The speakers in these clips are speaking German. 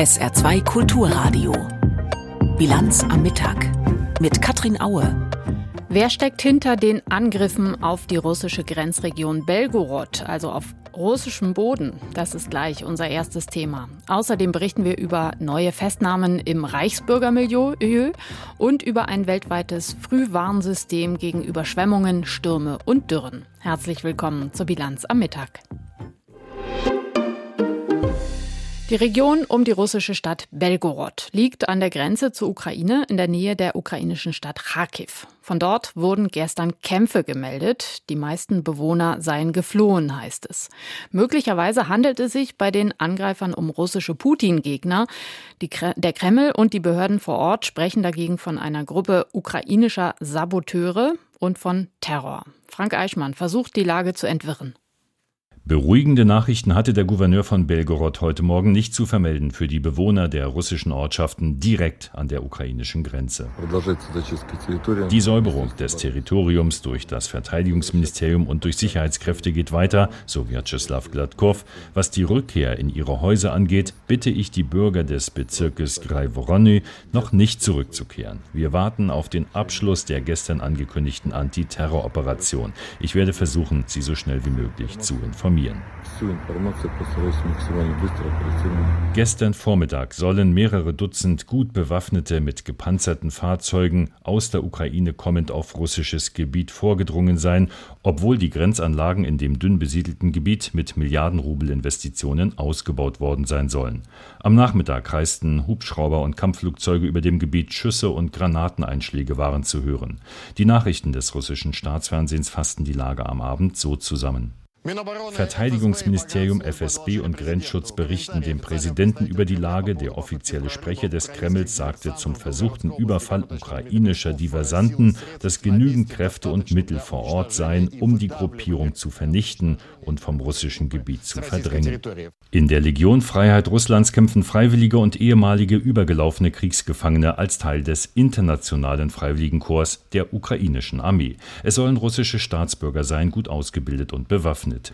SR2 Kulturradio. Bilanz am Mittag mit Katrin Aue. Wer steckt hinter den Angriffen auf die russische Grenzregion Belgorod, also auf russischem Boden? Das ist gleich unser erstes Thema. Außerdem berichten wir über neue Festnahmen im Reichsbürgermilieu und über ein weltweites Frühwarnsystem gegen Überschwemmungen, Stürme und Dürren. Herzlich willkommen zur Bilanz am Mittag. Die Region um die russische Stadt Belgorod liegt an der Grenze zur Ukraine in der Nähe der ukrainischen Stadt Kharkiv. Von dort wurden gestern Kämpfe gemeldet. Die meisten Bewohner seien geflohen, heißt es. Möglicherweise handelt es sich bei den Angreifern um russische Putin-Gegner. Der Kreml und die Behörden vor Ort sprechen dagegen von einer Gruppe ukrainischer Saboteure und von Terror. Frank Eichmann versucht, die Lage zu entwirren. Beruhigende Nachrichten hatte der Gouverneur von Belgorod heute Morgen nicht zu vermelden für die Bewohner der russischen Ortschaften direkt an der ukrainischen Grenze. Die Säuberung des Territoriums durch das Verteidigungsministerium und durch Sicherheitskräfte geht weiter, so Vyacheslav Gladkov. Was die Rückkehr in ihre Häuser angeht, bitte ich die Bürger des Bezirkes Graivorony noch nicht zurückzukehren. Wir warten auf den Abschluss der gestern angekündigten Antiterroroperation. Ich werde versuchen, Sie so schnell wie möglich zu informieren informieren. Gestern Vormittag sollen mehrere Dutzend gut bewaffnete mit gepanzerten Fahrzeugen aus der Ukraine kommend auf russisches Gebiet vorgedrungen sein, obwohl die Grenzanlagen in dem dünn besiedelten Gebiet mit Milliarden-Rubel-Investitionen ausgebaut worden sein sollen. Am Nachmittag kreisten Hubschrauber und Kampfflugzeuge über dem Gebiet, Schüsse und Granateneinschläge waren zu hören. Die Nachrichten des russischen Staatsfernsehens fassten die Lage am Abend so zusammen. Verteidigungsministerium, FSB und Grenzschutz berichten dem Präsidenten über die Lage. Der offizielle Sprecher des Kremls sagte zum versuchten Überfall ukrainischer Diversanten, dass genügend Kräfte und Mittel vor Ort seien, um die Gruppierung zu vernichten und vom russischen Gebiet zu verdrängen. In der Legion Freiheit Russlands kämpfen Freiwillige und ehemalige übergelaufene Kriegsgefangene als Teil des internationalen Freiwilligenkorps der ukrainischen Armee. Es sollen russische Staatsbürger sein, gut ausgebildet und bewaffnet geöffnet.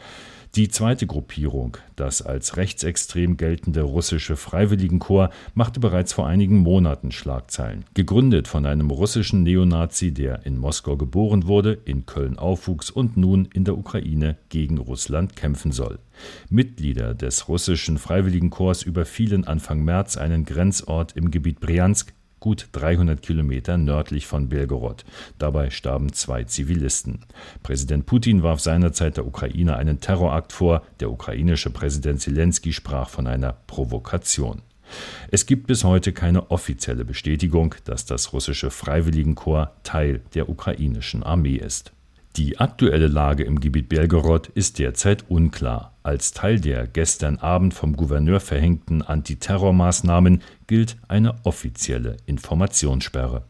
Die zweite Gruppierung, das als rechtsextrem geltende russische Freiwilligenkorps, machte bereits vor einigen Monaten Schlagzeilen. Gegründet von einem russischen Neonazi, der in Moskau geboren wurde, in Köln aufwuchs und nun in der Ukraine gegen Russland kämpfen soll. Mitglieder des russischen Freiwilligenkorps überfielen Anfang März einen Grenzort im Gebiet Briansk gut 300 Kilometer nördlich von Belgorod. Dabei starben zwei Zivilisten. Präsident Putin warf seinerzeit der Ukraine einen Terrorakt vor. Der ukrainische Präsident Zelensky sprach von einer Provokation. Es gibt bis heute keine offizielle Bestätigung, dass das russische Freiwilligenkorps Teil der ukrainischen Armee ist. Die aktuelle Lage im Gebiet Belgorod ist derzeit unklar. Als Teil der gestern Abend vom Gouverneur verhängten Antiterrormaßnahmen gilt eine offizielle Informationssperre.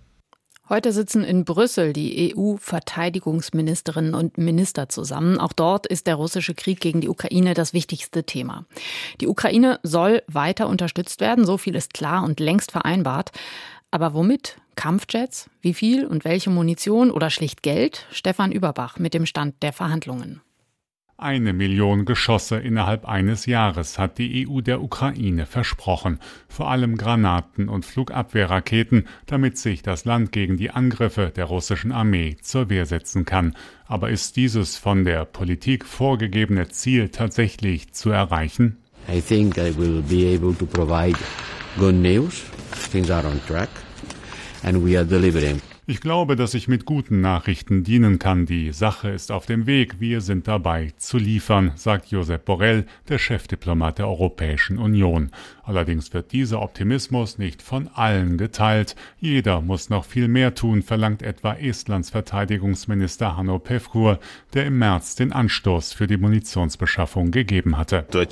Heute sitzen in Brüssel die EU-Verteidigungsministerinnen und Minister zusammen. Auch dort ist der russische Krieg gegen die Ukraine das wichtigste Thema. Die Ukraine soll weiter unterstützt werden, so viel ist klar und längst vereinbart. Aber womit? Kampfjets? Wie viel und welche Munition oder schlicht Geld? Stefan Überbach mit dem Stand der Verhandlungen. Eine Million Geschosse innerhalb eines Jahres hat die EU der Ukraine versprochen, vor allem Granaten und Flugabwehrraketen, damit sich das Land gegen die Angriffe der russischen Armee zur Wehr setzen kann. Aber ist dieses von der Politik vorgegebene Ziel tatsächlich zu erreichen? I think I will be able to provide good news. Things are on track and we are delivering. Ich glaube, dass ich mit guten Nachrichten dienen kann. Die Sache ist auf dem Weg. Wir sind dabei zu liefern, sagt Josep Borrell, der Chefdiplomat der Europäischen Union. Allerdings wird dieser Optimismus nicht von allen geteilt. Jeder muss noch viel mehr tun, verlangt etwa Estlands Verteidigungsminister Hanno Pevkur, der im März den Anstoß für die Munitionsbeschaffung gegeben hatte. Uh,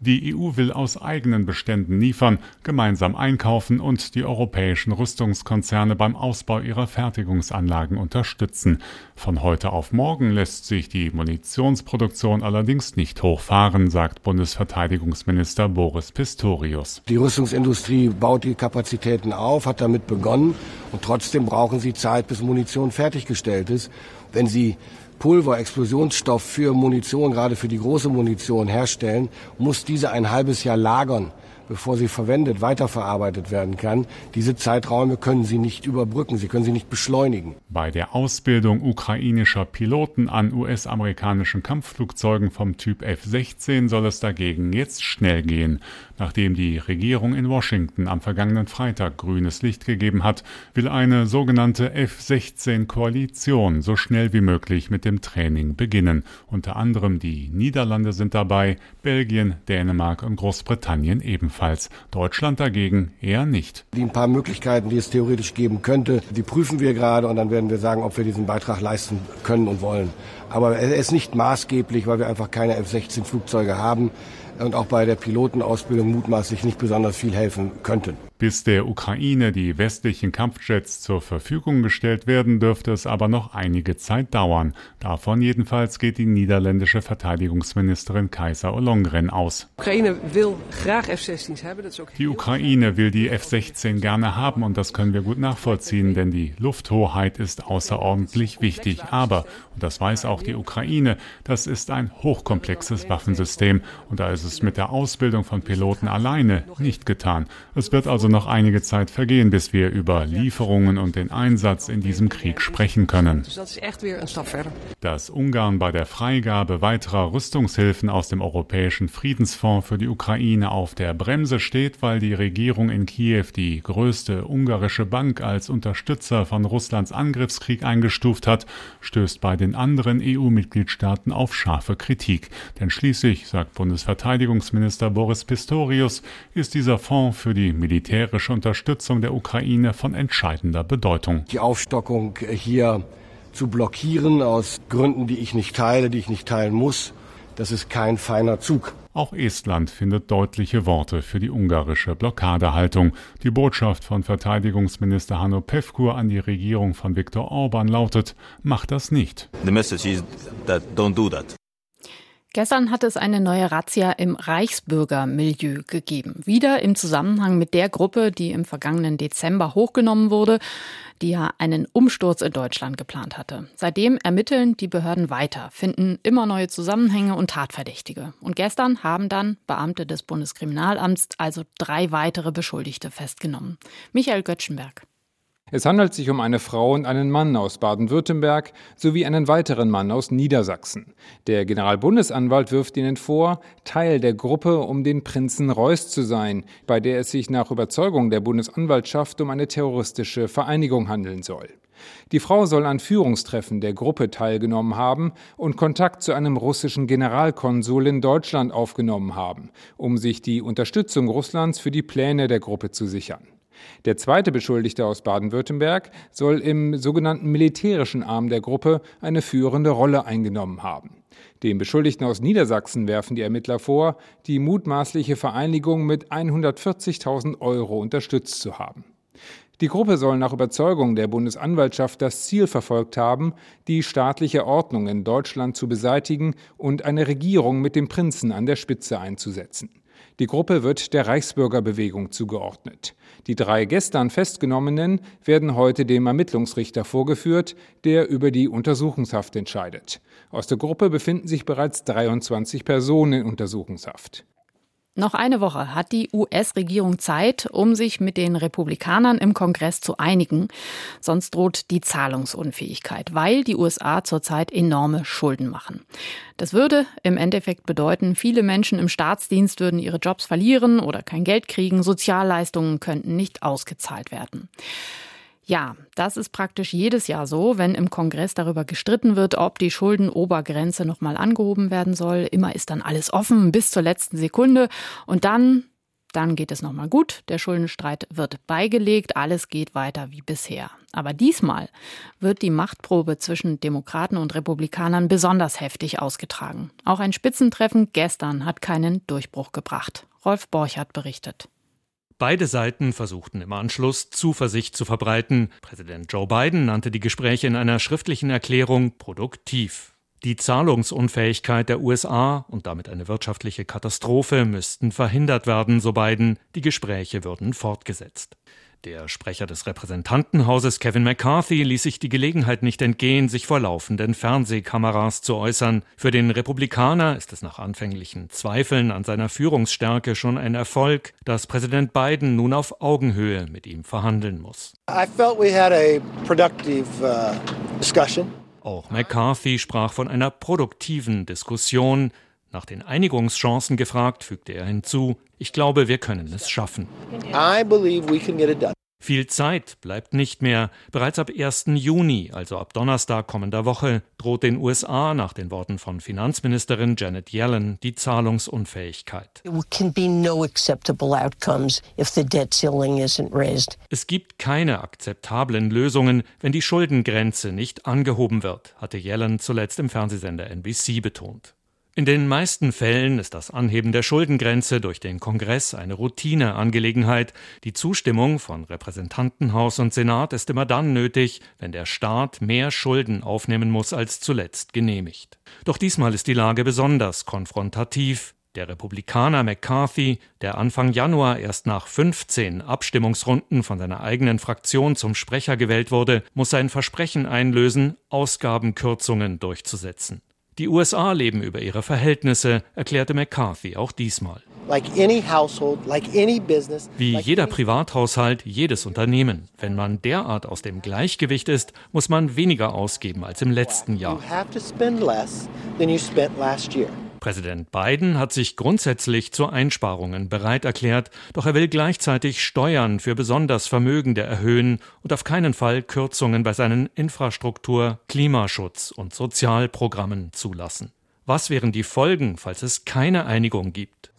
die EU will aus eigenen Beständen liefern, gemeinsam einkaufen und und die europäischen Rüstungskonzerne beim Ausbau ihrer Fertigungsanlagen unterstützen. Von heute auf morgen lässt sich die Munitionsproduktion allerdings nicht hochfahren, sagt Bundesverteidigungsminister Boris Pistorius. Die Rüstungsindustrie baut die Kapazitäten auf, hat damit begonnen und trotzdem brauchen sie Zeit, bis Munition fertiggestellt ist. Wenn sie Pulver, Explosionsstoff für Munition, gerade für die große Munition herstellen, muss diese ein halbes Jahr lagern bevor sie verwendet, weiterverarbeitet werden kann. Diese Zeiträume können Sie nicht überbrücken, Sie können sie nicht beschleunigen. Bei der Ausbildung ukrainischer Piloten an US-amerikanischen Kampfflugzeugen vom Typ F-16 soll es dagegen jetzt schnell gehen. Nachdem die Regierung in Washington am vergangenen Freitag grünes Licht gegeben hat, will eine sogenannte F-16-Koalition so schnell wie möglich mit dem Training beginnen. Unter anderem die Niederlande sind dabei, Belgien, Dänemark und Großbritannien ebenfalls ebenfalls. Deutschland dagegen eher nicht. Die ein paar Möglichkeiten, die es theoretisch geben könnte, die prüfen wir gerade und dann werden wir sagen, ob wir diesen Beitrag leisten können und wollen. Aber er ist nicht maßgeblich, weil wir einfach keine F-16 Flugzeuge haben und auch bei der Pilotenausbildung mutmaßlich nicht besonders viel helfen könnten. Bis der Ukraine die westlichen Kampfjets zur Verfügung gestellt werden, dürfte es aber noch einige Zeit dauern. Davon jedenfalls geht die niederländische Verteidigungsministerin Kaiser Ollongren aus. Die Ukraine will die F-16 gerne haben und das können wir gut nachvollziehen, denn die Lufthoheit ist außerordentlich wichtig. Aber, und das weiß auch die Ukraine, das ist ein hochkomplexes Waffensystem und da ist es mit der Ausbildung von Piloten alleine nicht getan. Es wird also noch einige Zeit vergehen, bis wir über Lieferungen und den Einsatz in diesem Krieg sprechen können. Dass Ungarn bei der Freigabe weiterer Rüstungshilfen aus dem Europäischen Friedensfonds für die Ukraine auf der Bremse steht, weil die Regierung in Kiew die größte ungarische Bank als Unterstützer von Russlands Angriffskrieg eingestuft hat, stößt bei den anderen EU-Mitgliedstaaten auf scharfe Kritik. Denn schließlich, sagt Bundesverteidigungsminister Boris Pistorius, ist dieser Fonds für die Militär militärische Unterstützung der Ukraine von entscheidender Bedeutung. Die Aufstockung hier zu blockieren aus Gründen, die ich nicht teile, die ich nicht teilen muss, das ist kein feiner Zug. Auch Estland findet deutliche Worte für die ungarische Blockadehaltung. Die Botschaft von Verteidigungsminister Hanno Pevkur an die Regierung von Viktor Orban lautet, macht das nicht. The message is that don't do that. Gestern hat es eine neue Razzia im Reichsbürgermilieu gegeben. Wieder im Zusammenhang mit der Gruppe, die im vergangenen Dezember hochgenommen wurde, die ja einen Umsturz in Deutschland geplant hatte. Seitdem ermitteln die Behörden weiter, finden immer neue Zusammenhänge und Tatverdächtige. Und gestern haben dann Beamte des Bundeskriminalamts also drei weitere Beschuldigte festgenommen. Michael Göttschenberg. Es handelt sich um eine Frau und einen Mann aus Baden-Württemberg sowie einen weiteren Mann aus Niedersachsen. Der Generalbundesanwalt wirft ihnen vor, Teil der Gruppe um den Prinzen Reuß zu sein, bei der es sich nach Überzeugung der Bundesanwaltschaft um eine terroristische Vereinigung handeln soll. Die Frau soll an Führungstreffen der Gruppe teilgenommen haben und Kontakt zu einem russischen Generalkonsul in Deutschland aufgenommen haben, um sich die Unterstützung Russlands für die Pläne der Gruppe zu sichern. Der zweite Beschuldigte aus Baden-Württemberg soll im sogenannten militärischen Arm der Gruppe eine führende Rolle eingenommen haben. Dem Beschuldigten aus Niedersachsen werfen die Ermittler vor, die mutmaßliche Vereinigung mit 140.000 Euro unterstützt zu haben. Die Gruppe soll nach Überzeugung der Bundesanwaltschaft das Ziel verfolgt haben, die staatliche Ordnung in Deutschland zu beseitigen und eine Regierung mit dem Prinzen an der Spitze einzusetzen. Die Gruppe wird der Reichsbürgerbewegung zugeordnet. Die drei gestern Festgenommenen werden heute dem Ermittlungsrichter vorgeführt, der über die Untersuchungshaft entscheidet. Aus der Gruppe befinden sich bereits 23 Personen in Untersuchungshaft. Noch eine Woche hat die US-Regierung Zeit, um sich mit den Republikanern im Kongress zu einigen. Sonst droht die Zahlungsunfähigkeit, weil die USA zurzeit enorme Schulden machen. Das würde im Endeffekt bedeuten, viele Menschen im Staatsdienst würden ihre Jobs verlieren oder kein Geld kriegen, Sozialleistungen könnten nicht ausgezahlt werden. Ja, das ist praktisch jedes Jahr so, wenn im Kongress darüber gestritten wird, ob die Schuldenobergrenze nochmal angehoben werden soll. Immer ist dann alles offen bis zur letzten Sekunde und dann, dann geht es nochmal gut. Der Schuldenstreit wird beigelegt, alles geht weiter wie bisher. Aber diesmal wird die Machtprobe zwischen Demokraten und Republikanern besonders heftig ausgetragen. Auch ein Spitzentreffen gestern hat keinen Durchbruch gebracht. Rolf Borchardt berichtet. Beide Seiten versuchten im Anschluss Zuversicht zu verbreiten. Präsident Joe Biden nannte die Gespräche in einer schriftlichen Erklärung produktiv. Die Zahlungsunfähigkeit der USA und damit eine wirtschaftliche Katastrophe müssten verhindert werden, so Biden. Die Gespräche würden fortgesetzt. Der Sprecher des Repräsentantenhauses Kevin McCarthy ließ sich die Gelegenheit nicht entgehen, sich vor laufenden Fernsehkameras zu äußern. Für den Republikaner ist es nach anfänglichen Zweifeln an seiner Führungsstärke schon ein Erfolg, dass Präsident Biden nun auf Augenhöhe mit ihm verhandeln muss. I felt we had a productive uh, discussion. Auch McCarthy sprach von einer produktiven Diskussion. Nach den Einigungschancen gefragt, fügte er hinzu, ich glaube, wir können es schaffen. Viel Zeit bleibt nicht mehr. Bereits ab 1. Juni, also ab Donnerstag kommender Woche, droht den USA nach den Worten von Finanzministerin Janet Yellen die Zahlungsunfähigkeit. Es gibt keine akzeptablen Lösungen, wenn die Schuldengrenze nicht angehoben wird, hatte Yellen zuletzt im Fernsehsender NBC betont. In den meisten Fällen ist das Anheben der Schuldengrenze durch den Kongress eine Routineangelegenheit. Die Zustimmung von Repräsentantenhaus und Senat ist immer dann nötig, wenn der Staat mehr Schulden aufnehmen muss als zuletzt genehmigt. Doch diesmal ist die Lage besonders konfrontativ. Der Republikaner McCarthy, der Anfang Januar erst nach 15 Abstimmungsrunden von seiner eigenen Fraktion zum Sprecher gewählt wurde, muss sein Versprechen einlösen, Ausgabenkürzungen durchzusetzen. Die USA leben über ihre Verhältnisse, erklärte McCarthy auch diesmal. Wie jeder Privathaushalt, jedes Unternehmen. Wenn man derart aus dem Gleichgewicht ist, muss man weniger ausgeben als im letzten Jahr. Präsident Biden hat sich grundsätzlich zu Einsparungen bereit erklärt, doch er will gleichzeitig Steuern für besonders Vermögende erhöhen und auf keinen Fall Kürzungen bei seinen Infrastruktur-, Klimaschutz- und Sozialprogrammen zulassen. Was wären die Folgen, falls es keine Einigung gibt?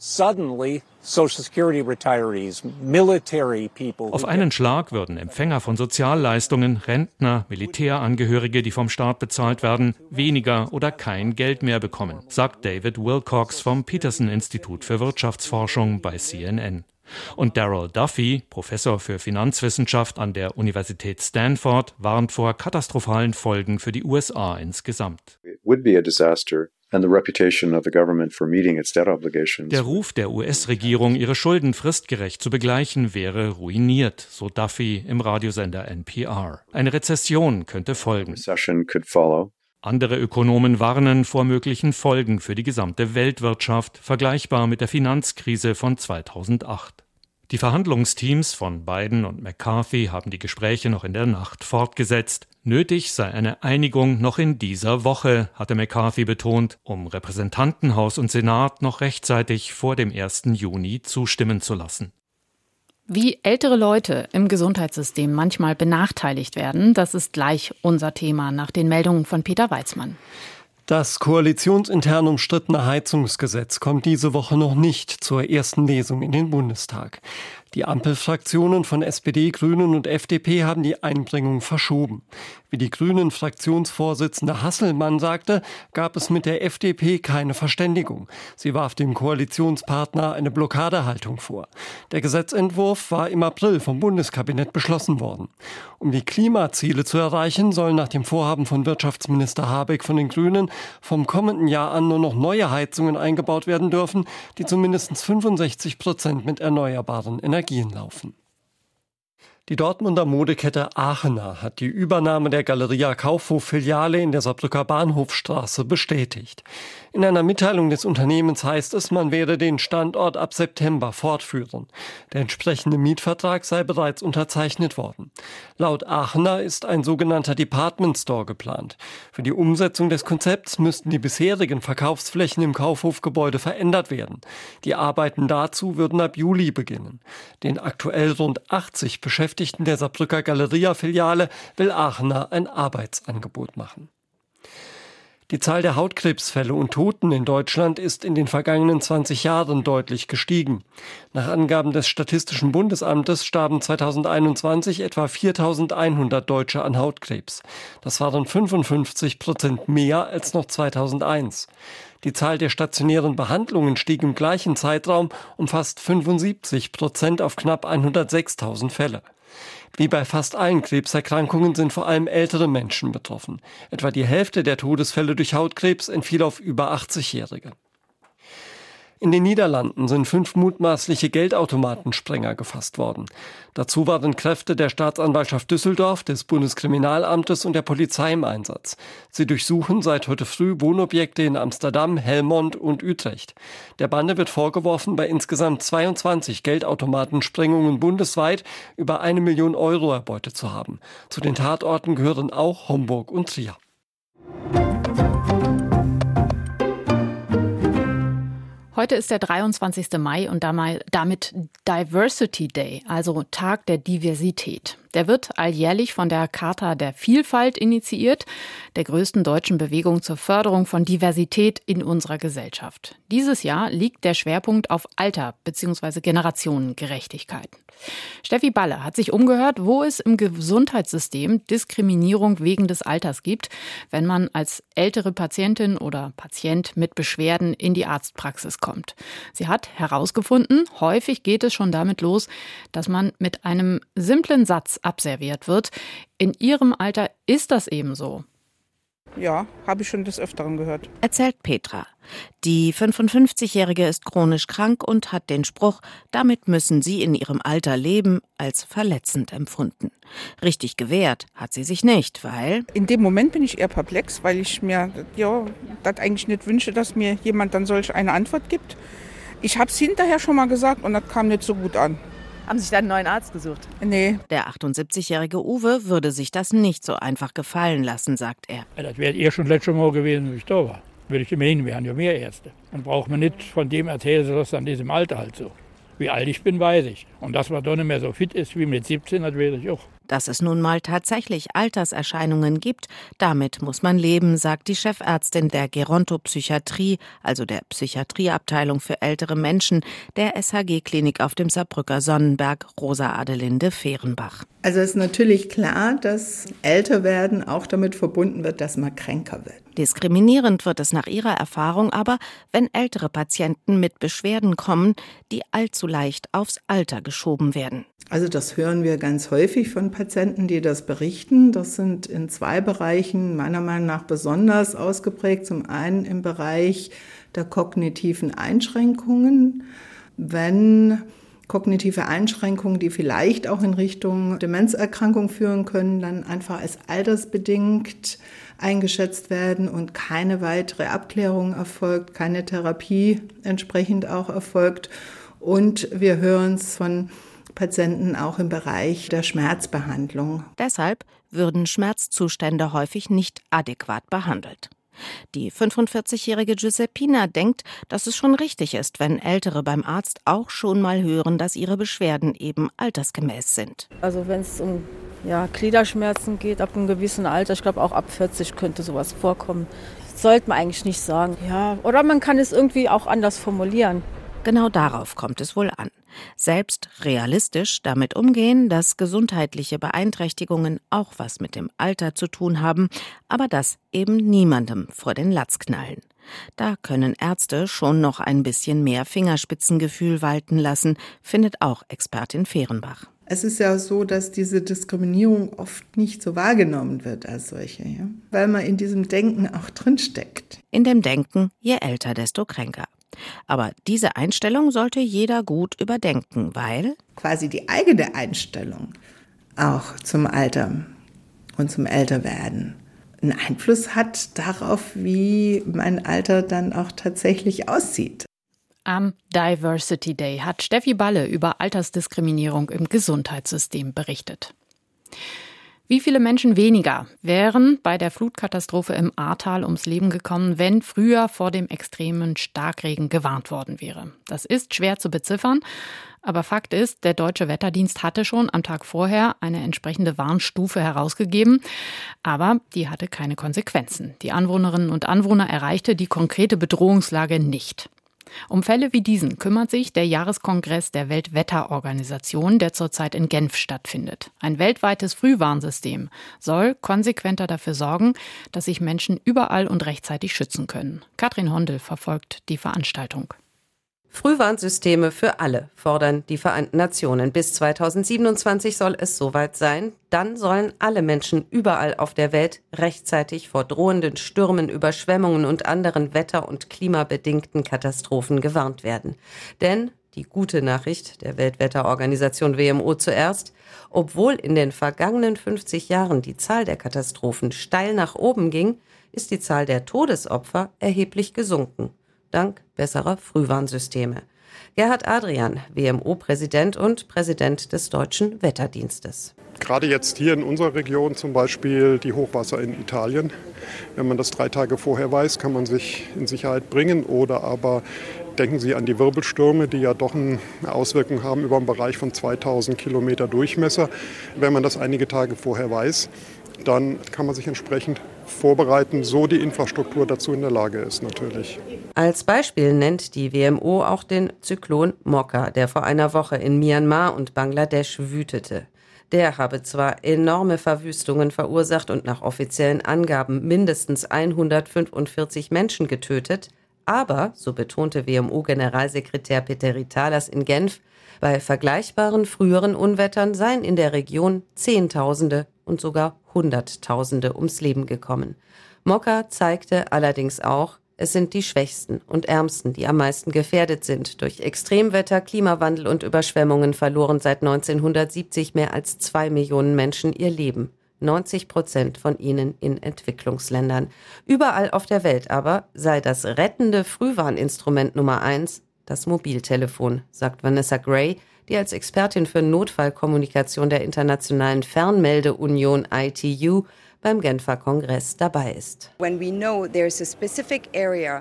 Auf einen Schlag würden Empfänger von Sozialleistungen, Rentner, Militärangehörige, die vom Staat bezahlt werden, weniger oder kein Geld mehr bekommen, sagt David Wilcox vom Peterson Institut für Wirtschaftsforschung bei CNN. Und Daryl Duffy, Professor für Finanzwissenschaft an der Universität Stanford, warnt vor katastrophalen Folgen für die USA insgesamt. It would be a disaster der Ruf der US-Regierung, ihre Schulden fristgerecht zu begleichen, wäre ruiniert, so Duffy im Radiosender NPR. Eine Rezession könnte folgen. Andere Ökonomen warnen vor möglichen Folgen für die gesamte Weltwirtschaft, vergleichbar mit der Finanzkrise von 2008. Die Verhandlungsteams von Biden und McCarthy haben die Gespräche noch in der Nacht fortgesetzt. Nötig sei eine Einigung noch in dieser Woche, hatte McCarthy betont, um Repräsentantenhaus und Senat noch rechtzeitig vor dem 1. Juni zustimmen zu lassen. Wie ältere Leute im Gesundheitssystem manchmal benachteiligt werden, das ist gleich unser Thema nach den Meldungen von Peter Weizmann. Das koalitionsintern umstrittene Heizungsgesetz kommt diese Woche noch nicht zur ersten Lesung in den Bundestag. Die Ampelfraktionen von SPD, Grünen und FDP haben die Einbringung verschoben. Wie die Grünen Fraktionsvorsitzende Hasselmann sagte, gab es mit der FDP keine Verständigung. Sie warf dem Koalitionspartner eine Blockadehaltung vor. Der Gesetzentwurf war im April vom Bundeskabinett beschlossen worden. Um die Klimaziele zu erreichen, sollen nach dem Vorhaben von Wirtschaftsminister Habeck von den Grünen vom kommenden Jahr an nur noch neue Heizungen eingebaut werden dürfen, die zumindest 65 Prozent mit erneuerbaren Energien Energien laufen. Die Dortmunder Modekette Aachener hat die Übernahme der Galeria Kaufhof Filiale in der Saarbrücker Bahnhofstraße bestätigt. In einer Mitteilung des Unternehmens heißt es, man werde den Standort ab September fortführen. Der entsprechende Mietvertrag sei bereits unterzeichnet worden. Laut Aachener ist ein sogenannter Department Store geplant. Für die Umsetzung des Konzepts müssten die bisherigen Verkaufsflächen im Kaufhofgebäude verändert werden. Die Arbeiten dazu würden ab Juli beginnen. Den aktuell rund 80 Beschäftigten der Saarbrücker Galeria-Filiale will Aachener ein Arbeitsangebot machen. Die Zahl der Hautkrebsfälle und Toten in Deutschland ist in den vergangenen 20 Jahren deutlich gestiegen. Nach Angaben des Statistischen Bundesamtes starben 2021 etwa 4100 Deutsche an Hautkrebs. Das waren 55 Prozent mehr als noch 2001. Die Zahl der stationären Behandlungen stieg im gleichen Zeitraum um fast 75 Prozent auf knapp 106.000 Fälle. Wie bei fast allen Krebserkrankungen sind vor allem ältere Menschen betroffen. Etwa die Hälfte der Todesfälle durch Hautkrebs entfiel auf über 80-Jährige. In den Niederlanden sind fünf mutmaßliche Geldautomatensprenger gefasst worden. Dazu waren Kräfte der Staatsanwaltschaft Düsseldorf, des Bundeskriminalamtes und der Polizei im Einsatz. Sie durchsuchen seit heute früh Wohnobjekte in Amsterdam, Helmond und Utrecht. Der Bande wird vorgeworfen, bei insgesamt 22 Geldautomatensprengungen bundesweit über eine Million Euro erbeutet zu haben. Zu den Tatorten gehören auch Homburg und Trier. Heute ist der 23. Mai und damit Diversity Day, also Tag der Diversität. Der wird alljährlich von der Charta der Vielfalt initiiert, der größten deutschen Bewegung zur Förderung von Diversität in unserer Gesellschaft. Dieses Jahr liegt der Schwerpunkt auf Alter bzw. Generationengerechtigkeit. Steffi Balle hat sich umgehört, wo es im Gesundheitssystem Diskriminierung wegen des Alters gibt, wenn man als ältere Patientin oder Patient mit Beschwerden in die Arztpraxis kommt. Sie hat herausgefunden, häufig geht es schon damit los, dass man mit einem simplen Satz abserviert wird. In ihrem Alter ist das eben so. Ja, habe ich schon des Öfteren gehört. Erzählt Petra. Die 55-Jährige ist chronisch krank und hat den Spruch, damit müssen sie in ihrem Alter leben, als verletzend empfunden. Richtig gewehrt hat sie sich nicht, weil. In dem Moment bin ich eher perplex, weil ich mir ja, das eigentlich nicht wünsche, dass mir jemand dann solch eine Antwort gibt. Ich habe es hinterher schon mal gesagt und das kam nicht so gut an. Haben Sie sich da einen neuen Arzt gesucht? Nee. Der 78-jährige Uwe würde sich das nicht so einfach gefallen lassen, sagt er. Ja, das wäre ihr schon letztes Mal gewesen, wie ich da war. Würde ich immerhin, wir haben ja mehr Ärzte. Dann braucht man nicht von dem erzählen, so ist an diesem Alter halt so. Wie alt ich bin, weiß ich. Und dass man doch nicht mehr so fit ist wie mit 17, das weiß ich auch. Dass es nun mal tatsächlich Alterserscheinungen gibt, damit muss man leben, sagt die Chefärztin der Gerontopsychiatrie, also der Psychiatrieabteilung für ältere Menschen, der SHG-Klinik auf dem Saarbrücker Sonnenberg, Rosa Adelinde Fehrenbach. Also es ist natürlich klar, dass älter werden auch damit verbunden wird, dass man kränker wird. Diskriminierend wird es nach ihrer Erfahrung aber, wenn ältere Patienten mit Beschwerden kommen, die allzu leicht aufs Alter geschoben werden. Also das hören wir ganz häufig von Patienten, die das berichten. Das sind in zwei Bereichen meiner Meinung nach besonders ausgeprägt. Zum einen im Bereich der kognitiven Einschränkungen. Wenn kognitive Einschränkungen, die vielleicht auch in Richtung Demenzerkrankung führen können, dann einfach als altersbedingt eingeschätzt werden und keine weitere Abklärung erfolgt, keine Therapie entsprechend auch erfolgt. Und wir hören es von Patienten auch im Bereich der Schmerzbehandlung. Deshalb würden Schmerzzustände häufig nicht adäquat behandelt. Die 45-jährige Giuseppina denkt, dass es schon richtig ist, wenn Ältere beim Arzt auch schon mal hören, dass ihre Beschwerden eben altersgemäß sind. Also wenn es um ja, Gliederschmerzen geht, ab einem gewissen Alter, ich glaube auch ab 40 könnte sowas vorkommen. Das sollte man eigentlich nicht sagen. Ja, oder man kann es irgendwie auch anders formulieren. Genau darauf kommt es wohl an. Selbst realistisch damit umgehen, dass gesundheitliche Beeinträchtigungen auch was mit dem Alter zu tun haben, aber das eben niemandem vor den Latz knallen. Da können Ärzte schon noch ein bisschen mehr Fingerspitzengefühl walten lassen, findet auch Expertin Fehrenbach. Es ist ja so, dass diese Diskriminierung oft nicht so wahrgenommen wird als solche, ja? weil man in diesem Denken auch drinsteckt. In dem Denken, je älter, desto kränker. Aber diese Einstellung sollte jeder gut überdenken, weil quasi die eigene Einstellung auch zum Alter und zum Älterwerden einen Einfluss hat darauf, wie mein Alter dann auch tatsächlich aussieht. Am Diversity Day hat Steffi Balle über Altersdiskriminierung im Gesundheitssystem berichtet. Wie viele Menschen weniger wären bei der Flutkatastrophe im Ahrtal ums Leben gekommen, wenn früher vor dem extremen Starkregen gewarnt worden wäre? Das ist schwer zu beziffern, aber Fakt ist, der deutsche Wetterdienst hatte schon am Tag vorher eine entsprechende Warnstufe herausgegeben, aber die hatte keine Konsequenzen. Die Anwohnerinnen und Anwohner erreichte die konkrete Bedrohungslage nicht. Um Fälle wie diesen kümmert sich der Jahreskongress der Weltwetterorganisation, der zurzeit in Genf stattfindet. Ein weltweites Frühwarnsystem soll konsequenter dafür sorgen, dass sich Menschen überall und rechtzeitig schützen können. Katrin Hondel verfolgt die Veranstaltung. Frühwarnsysteme für alle fordern die Vereinten Nationen. Bis 2027 soll es soweit sein. Dann sollen alle Menschen überall auf der Welt rechtzeitig vor drohenden Stürmen, Überschwemmungen und anderen wetter- und klimabedingten Katastrophen gewarnt werden. Denn die gute Nachricht der Weltwetterorganisation WMO zuerst, obwohl in den vergangenen 50 Jahren die Zahl der Katastrophen steil nach oben ging, ist die Zahl der Todesopfer erheblich gesunken dank besserer Frühwarnsysteme. Gerhard Adrian, WMO-Präsident und Präsident des Deutschen Wetterdienstes. Gerade jetzt hier in unserer Region zum Beispiel die Hochwasser in Italien. Wenn man das drei Tage vorher weiß, kann man sich in Sicherheit bringen. Oder aber denken Sie an die Wirbelstürme, die ja doch eine Auswirkung haben über einen Bereich von 2000 Kilometer Durchmesser. Wenn man das einige Tage vorher weiß, dann kann man sich entsprechend vorbereiten, so die Infrastruktur dazu in der Lage ist natürlich. Als Beispiel nennt die WMO auch den Zyklon Mokka, der vor einer Woche in Myanmar und Bangladesch wütete. Der habe zwar enorme Verwüstungen verursacht und nach offiziellen Angaben mindestens 145 Menschen getötet, aber, so betonte WMO-Generalsekretär Peter Ritalas in Genf, bei vergleichbaren früheren Unwettern seien in der Region Zehntausende und sogar Hunderttausende ums Leben gekommen. Mokka zeigte allerdings auch, es sind die Schwächsten und Ärmsten, die am meisten gefährdet sind. Durch Extremwetter, Klimawandel und Überschwemmungen verloren seit 1970 mehr als zwei Millionen Menschen ihr Leben. 90 Prozent von ihnen in Entwicklungsländern. Überall auf der Welt aber sei das rettende Frühwarninstrument Nummer eins das Mobiltelefon, sagt Vanessa Gray, die als Expertin für Notfallkommunikation der Internationalen Fernmeldeunion ITU beim Genfer Kongress dabei ist.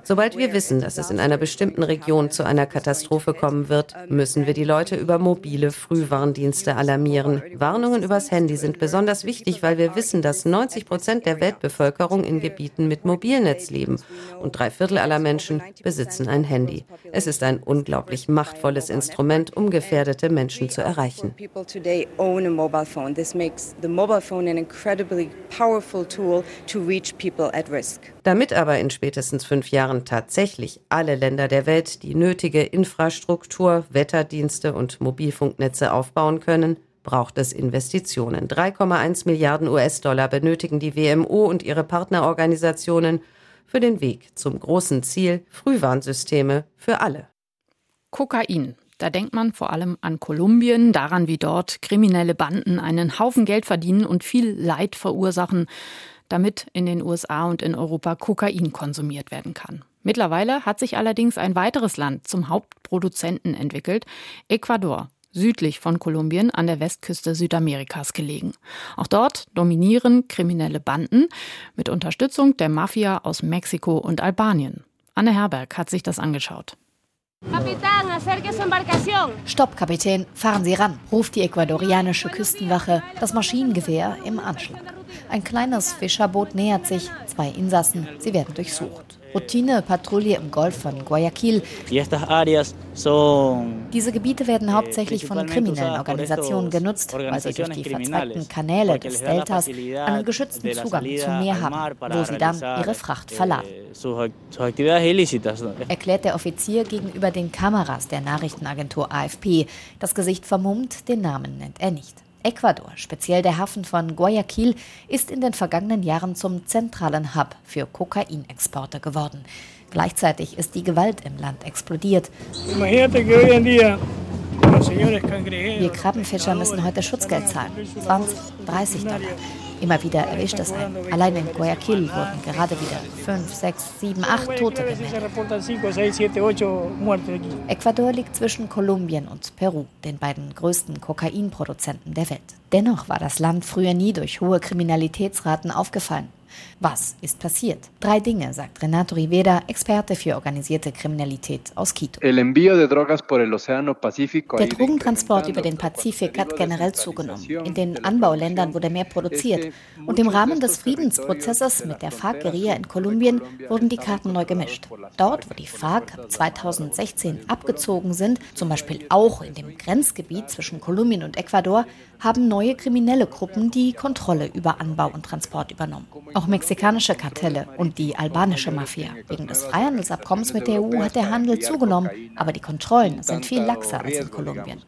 Sobald wir wissen, dass es in einer bestimmten Region zu einer Katastrophe kommen wird, müssen wir die Leute über mobile Frühwarndienste alarmieren. Warnungen übers Handy sind besonders wichtig, weil wir wissen, dass 90 Prozent der Weltbevölkerung in Gebieten mit Mobilnetz leben und drei Viertel aller Menschen besitzen ein Handy. Es ist ein unglaublich machtvolles Instrument, um gefährdete Menschen zu erreichen powerful tool to reach people at risk. Damit aber in spätestens fünf Jahren tatsächlich alle Länder der Welt die nötige Infrastruktur, Wetterdienste und Mobilfunknetze aufbauen können, braucht es Investitionen. 3,1 Milliarden US-Dollar benötigen die WMO und ihre Partnerorganisationen für den Weg zum großen Ziel Frühwarnsysteme für alle. Kokain. Da denkt man vor allem an Kolumbien, daran, wie dort kriminelle Banden einen Haufen Geld verdienen und viel Leid verursachen, damit in den USA und in Europa Kokain konsumiert werden kann. Mittlerweile hat sich allerdings ein weiteres Land zum Hauptproduzenten entwickelt, Ecuador südlich von Kolumbien an der Westküste Südamerikas gelegen. Auch dort dominieren kriminelle Banden mit Unterstützung der Mafia aus Mexiko und Albanien. Anne Herberg hat sich das angeschaut. Stopp, Kapitän, fahren Sie ran, ruft die ecuadorianische Küstenwache, das Maschinengewehr im Anschlag. Ein kleines Fischerboot nähert sich, zwei Insassen, sie werden durchsucht. Routine-Patrouille im Golf von Guayaquil. Diese Gebiete werden hauptsächlich von kriminellen Organisationen genutzt, weil sie durch die verzweigten Kanäle des Deltas einen geschützten Zugang zum Meer haben, wo sie dann ihre Fracht verladen. Erklärt der Offizier gegenüber den Kameras der Nachrichtenagentur AFP. Das Gesicht vermummt, den Namen nennt er nicht. Ecuador, speziell der Hafen von Guayaquil, ist in den vergangenen Jahren zum zentralen Hub für Kokainexporte geworden. Gleichzeitig ist die Gewalt im Land explodiert. Wir Krabbenfischer müssen heute Schutzgeld zahlen. 20, 30 Dollar. Immer wieder erwischt es einen. Allein in Guayaquil wurden gerade wieder 5, 6, 7, 8 Tote gemeldet. Ecuador liegt zwischen Kolumbien und Peru, den beiden größten Kokainproduzenten der Welt. Dennoch war das Land früher nie durch hohe Kriminalitätsraten aufgefallen. Was ist passiert? Drei Dinge, sagt Renato Rivera, Experte für organisierte Kriminalität aus Quito. Der Drogentransport über den Pazifik hat generell zugenommen. In den Anbauländern wurde mehr produziert. Und im Rahmen des Friedensprozesses mit der FARC-Guerilla in Kolumbien wurden die Karten neu gemischt. Dort, wo die FARC 2016 abgezogen sind, zum Beispiel auch in dem Grenzgebiet zwischen Kolumbien und Ecuador, haben neue kriminelle Gruppen die Kontrolle über Anbau und Transport übernommen. Auch mexikanische Kartelle und die albanische Mafia. Wegen des Freihandelsabkommens mit der EU hat der Handel zugenommen, aber die Kontrollen sind viel laxer als in Kolumbien.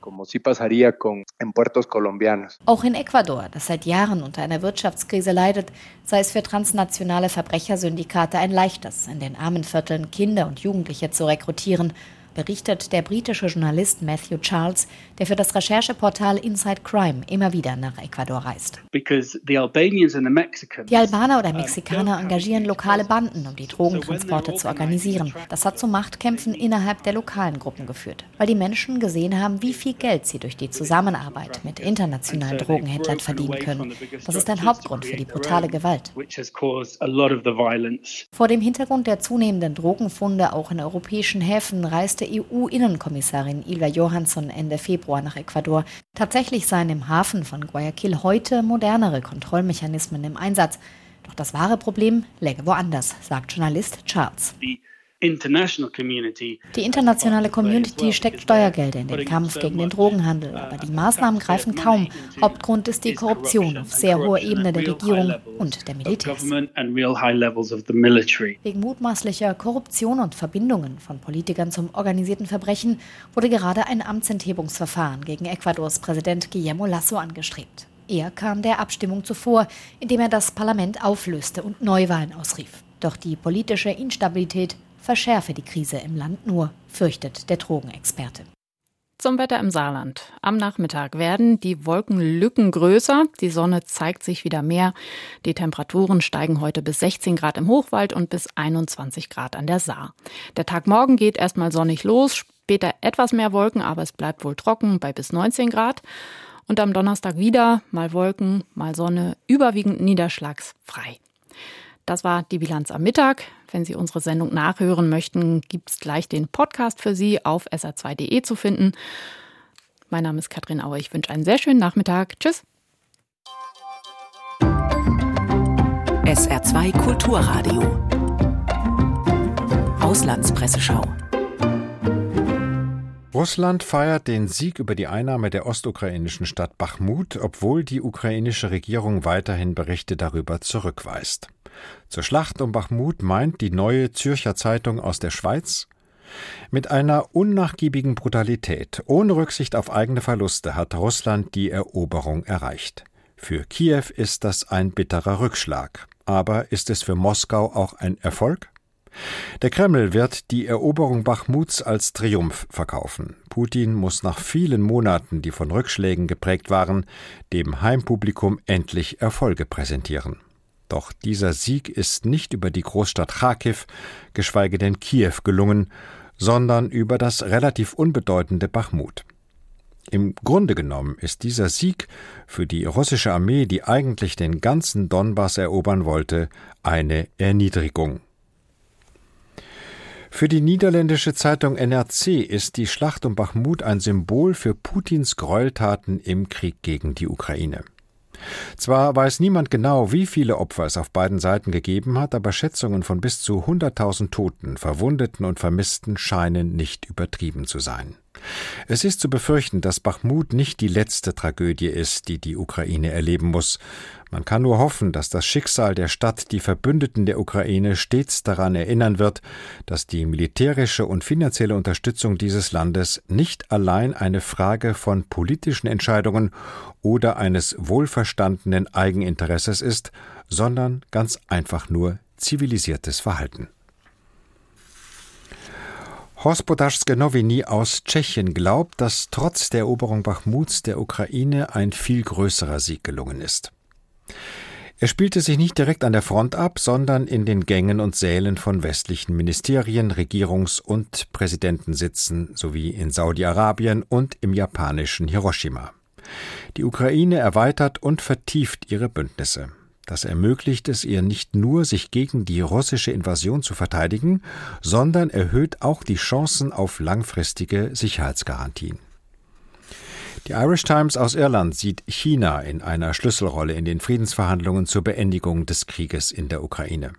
Auch in Ecuador, das seit Jahren unter einer Wirtschaftskrise leidet, sei es für transnationale Verbrechersyndikate ein leichtes, in den armen Vierteln Kinder und Jugendliche zu rekrutieren berichtet der britische Journalist Matthew Charles, der für das Rechercheportal Inside Crime immer wieder nach Ecuador reist. Die Albaner oder Mexikaner engagieren lokale Banden, um die Drogentransporte zu organisieren. Das hat zu Machtkämpfen innerhalb der lokalen Gruppen geführt, weil die Menschen gesehen haben, wie viel Geld sie durch die Zusammenarbeit mit internationalen Drogenhändlern verdienen können. Das ist ein Hauptgrund für die brutale Gewalt. Vor dem Hintergrund der zunehmenden Drogenfunde auch in europäischen Häfen reiste EU-Innenkommissarin Ilva Johansson Ende Februar nach Ecuador. Tatsächlich seien im Hafen von Guayaquil heute modernere Kontrollmechanismen im Einsatz. Doch das wahre Problem läge woanders, sagt Journalist Charles. Die die internationale Community steckt Steuergelder in den Kampf gegen den Drogenhandel, aber die Maßnahmen greifen kaum. Hauptgrund ist die Korruption auf sehr hoher Ebene der Regierung und der Militärs. Wegen mutmaßlicher Korruption und Verbindungen von Politikern zum organisierten Verbrechen wurde gerade ein Amtsenthebungsverfahren gegen Ecuadors Präsident Guillermo Lasso angestrebt. Er kam der Abstimmung zuvor, indem er das Parlament auflöste und Neuwahlen ausrief. Doch die politische Instabilität verschärfe die Krise im Land nur, fürchtet der Drogenexperte. Zum Wetter im Saarland. Am Nachmittag werden die Wolkenlücken größer, die Sonne zeigt sich wieder mehr. Die Temperaturen steigen heute bis 16 Grad im Hochwald und bis 21 Grad an der Saar. Der Tag morgen geht erstmal sonnig los, später etwas mehr Wolken, aber es bleibt wohl trocken bei bis 19 Grad. Und am Donnerstag wieder mal Wolken, mal Sonne, überwiegend niederschlagsfrei. Das war die Bilanz am Mittag. Wenn Sie unsere Sendung nachhören möchten, gibt es gleich den Podcast für Sie auf sr2.de zu finden. Mein Name ist Katrin Auer. Ich wünsche einen sehr schönen Nachmittag. Tschüss. SR2 Kulturradio. Auslandspresseschau. Russland feiert den Sieg über die Einnahme der ostukrainischen Stadt Bachmut, obwohl die ukrainische Regierung weiterhin Berichte darüber zurückweist. Zur Schlacht um Bachmut meint die neue Zürcher Zeitung aus der Schweiz, mit einer unnachgiebigen Brutalität, ohne Rücksicht auf eigene Verluste, hat Russland die Eroberung erreicht. Für Kiew ist das ein bitterer Rückschlag. Aber ist es für Moskau auch ein Erfolg? Der Kreml wird die Eroberung Bachmuts als Triumph verkaufen. Putin muss nach vielen Monaten, die von Rückschlägen geprägt waren, dem Heimpublikum endlich Erfolge präsentieren. Doch dieser Sieg ist nicht über die Großstadt Kharkiv, geschweige denn Kiew gelungen, sondern über das relativ unbedeutende Bachmut. Im Grunde genommen ist dieser Sieg für die russische Armee, die eigentlich den ganzen Donbass erobern wollte, eine Erniedrigung. Für die niederländische Zeitung NRC ist die Schlacht um Bachmut ein Symbol für Putins Gräueltaten im Krieg gegen die Ukraine. Zwar weiß niemand genau, wie viele Opfer es auf beiden Seiten gegeben hat, aber Schätzungen von bis zu 100.000 Toten, Verwundeten und Vermissten scheinen nicht übertrieben zu sein. Es ist zu befürchten, dass Bachmut nicht die letzte Tragödie ist, die die Ukraine erleben muss. Man kann nur hoffen, dass das Schicksal der Stadt die Verbündeten der Ukraine stets daran erinnern wird, dass die militärische und finanzielle Unterstützung dieses Landes nicht allein eine Frage von politischen Entscheidungen oder eines wohlverstandenen Eigeninteresses ist, sondern ganz einfach nur zivilisiertes Verhalten. Hospodarskie Nowiny aus Tschechien glaubt, dass trotz der Eroberung Bachmuts der Ukraine ein viel größerer Sieg gelungen ist. Er spielte sich nicht direkt an der Front ab, sondern in den Gängen und Sälen von westlichen Ministerien, Regierungs- und Präsidentensitzen sowie in Saudi-Arabien und im japanischen Hiroshima. Die Ukraine erweitert und vertieft ihre Bündnisse. Das ermöglicht es ihr nicht nur, sich gegen die russische Invasion zu verteidigen, sondern erhöht auch die Chancen auf langfristige Sicherheitsgarantien. Die Irish Times aus Irland sieht China in einer Schlüsselrolle in den Friedensverhandlungen zur Beendigung des Krieges in der Ukraine.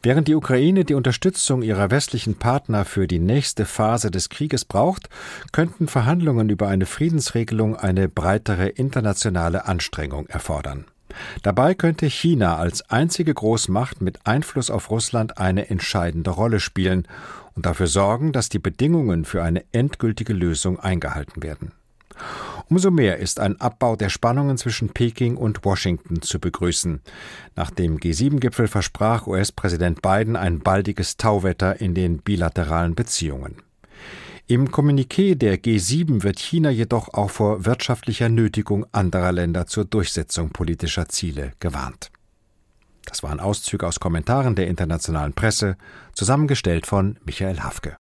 Während die Ukraine die Unterstützung ihrer westlichen Partner für die nächste Phase des Krieges braucht, könnten Verhandlungen über eine Friedensregelung eine breitere internationale Anstrengung erfordern. Dabei könnte China als einzige Großmacht mit Einfluss auf Russland eine entscheidende Rolle spielen und dafür sorgen, dass die Bedingungen für eine endgültige Lösung eingehalten werden. Umso mehr ist ein Abbau der Spannungen zwischen Peking und Washington zu begrüßen. Nach dem G7-Gipfel versprach US-Präsident Biden ein baldiges Tauwetter in den bilateralen Beziehungen. Im Kommuniqué der G7 wird China jedoch auch vor wirtschaftlicher Nötigung anderer Länder zur Durchsetzung politischer Ziele gewarnt. Das waren Auszüge aus Kommentaren der internationalen Presse, zusammengestellt von Michael Hafke.